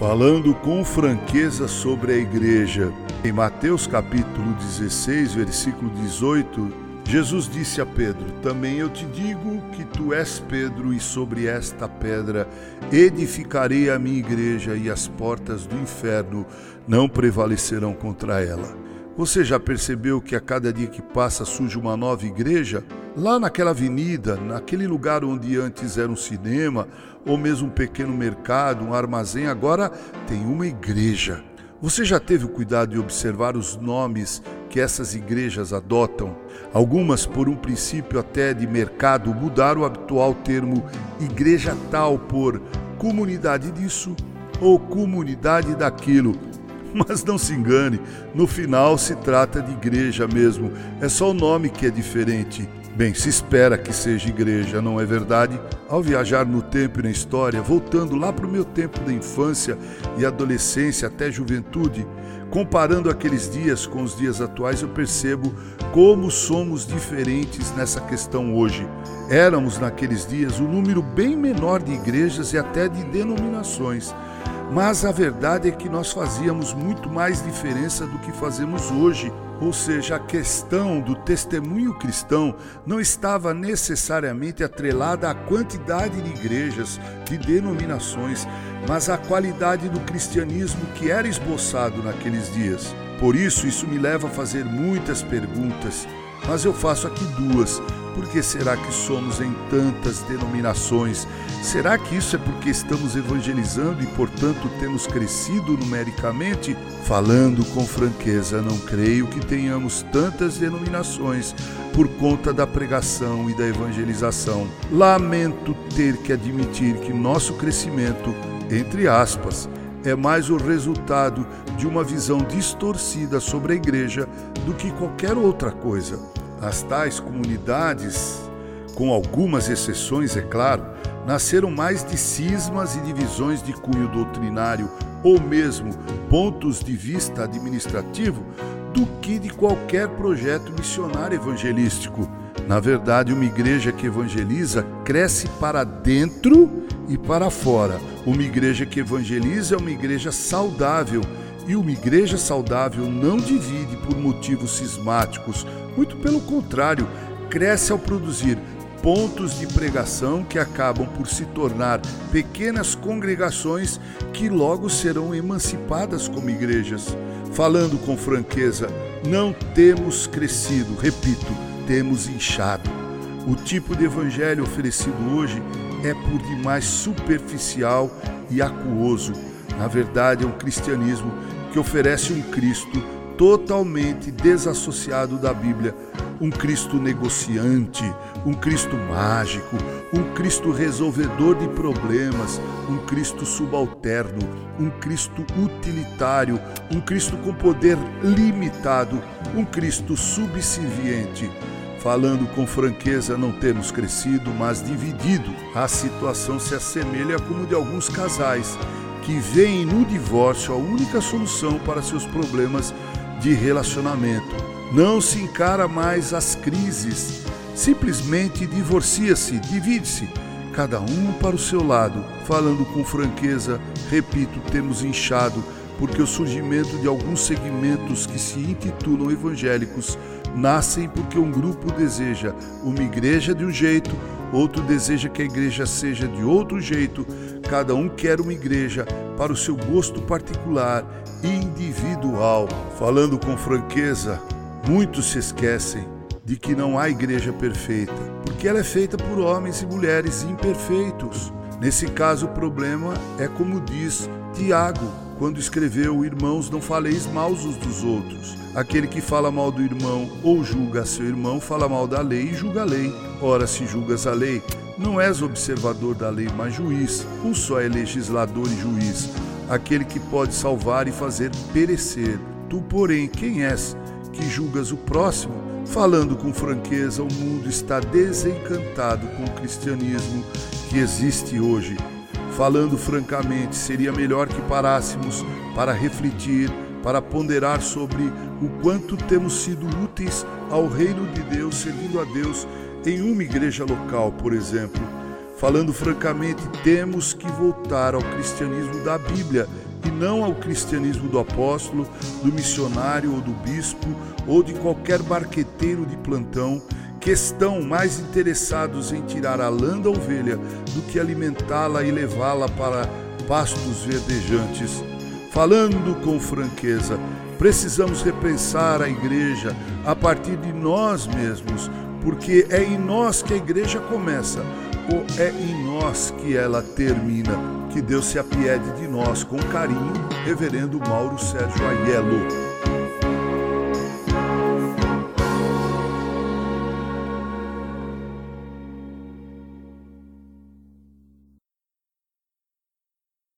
falando com franqueza sobre a igreja. Em Mateus capítulo 16, versículo 18, Jesus disse a Pedro: Também eu te digo que tu és Pedro, e sobre esta pedra edificarei a minha igreja, e as portas do inferno não prevalecerão contra ela. Você já percebeu que a cada dia que passa surge uma nova igreja? Lá naquela avenida, naquele lugar onde antes era um cinema, ou mesmo um pequeno mercado, um armazém, agora tem uma igreja. Você já teve o cuidado de observar os nomes que essas igrejas adotam? Algumas, por um princípio até de mercado, mudaram o habitual termo igreja tal por comunidade disso ou comunidade daquilo. Mas não se engane, no final se trata de igreja mesmo, é só o nome que é diferente. Bem, se espera que seja igreja, não é verdade? Ao viajar no tempo e na história, voltando lá para o meu tempo da infância e adolescência até juventude, comparando aqueles dias com os dias atuais, eu percebo como somos diferentes nessa questão hoje. Éramos naqueles dias um número bem menor de igrejas e até de denominações. Mas a verdade é que nós fazíamos muito mais diferença do que fazemos hoje ou seja, a questão do testemunho cristão não estava necessariamente atrelada à quantidade de igrejas, de denominações, mas à qualidade do cristianismo que era esboçado naqueles dias. Por isso, isso me leva a fazer muitas perguntas, mas eu faço aqui duas. Por que será que somos em tantas denominações? Será que isso é porque estamos evangelizando e, portanto, temos crescido numericamente? Falando com franqueza, não creio que tenhamos tantas denominações por conta da pregação e da evangelização. Lamento ter que admitir que nosso crescimento, entre aspas, é mais o resultado de uma visão distorcida sobre a igreja do que qualquer outra coisa. As tais comunidades, com algumas exceções, é claro, nasceram mais de cismas e divisões de cunho doutrinário ou mesmo pontos de vista administrativo do que de qualquer projeto missionário evangelístico. Na verdade, uma igreja que evangeliza cresce para dentro e para fora. Uma igreja que evangeliza é uma igreja saudável e uma igreja saudável não divide por motivos cismáticos, muito pelo contrário, cresce ao produzir pontos de pregação que acabam por se tornar pequenas congregações que logo serão emancipadas como igrejas. Falando com franqueza, não temos crescido, repito, temos inchado. O tipo de evangelho oferecido hoje é por demais superficial e acuoso. Na verdade, é um cristianismo que oferece um Cristo totalmente desassociado da Bíblia, um Cristo negociante, um Cristo mágico, um Cristo resolvedor de problemas, um Cristo subalterno, um Cristo utilitário, um Cristo com poder limitado, um Cristo subserviente. Falando com franqueza, não temos crescido, mas dividido. A situação se assemelha como de alguns casais que veem no divórcio a única solução para seus problemas de relacionamento. Não se encara mais as crises, simplesmente divorcia-se, divide-se, cada um para o seu lado. Falando com franqueza, repito, temos inchado porque o surgimento de alguns segmentos que se intitulam evangélicos nascem porque um grupo deseja uma igreja de um jeito, outro deseja que a igreja seja de outro jeito, cada um quer uma igreja para o seu gosto particular, individual. Falando com franqueza, muitos se esquecem de que não há igreja perfeita, porque ela é feita por homens e mulheres imperfeitos. Nesse caso, o problema é como diz Tiago, quando escreveu: Irmãos, não faleis mal uns dos outros. Aquele que fala mal do irmão ou julga seu irmão, fala mal da lei e julga a lei. Ora, se julgas a lei, não és observador da lei, mas juiz. Um só é legislador e juiz, aquele que pode salvar e fazer perecer. Tu, porém, quem és que julgas o próximo? Falando com franqueza, o mundo está desencantado com o cristianismo que existe hoje. Falando francamente, seria melhor que parássemos para refletir, para ponderar sobre o quanto temos sido úteis ao reino de Deus, servindo a Deus em uma igreja local, por exemplo. Falando francamente, temos que voltar ao cristianismo da Bíblia, e não ao cristianismo do apóstolo, do missionário ou do bispo ou de qualquer barqueteiro de plantão que estão mais interessados em tirar a lã da ovelha do que alimentá-la e levá-la para pastos verdejantes. Falando com franqueza, precisamos repensar a igreja a partir de nós mesmos, porque é em nós que a igreja começa, ou é em nós que ela termina. Que Deus se apiede de nós com carinho, Reverendo Mauro Sérgio Aiello.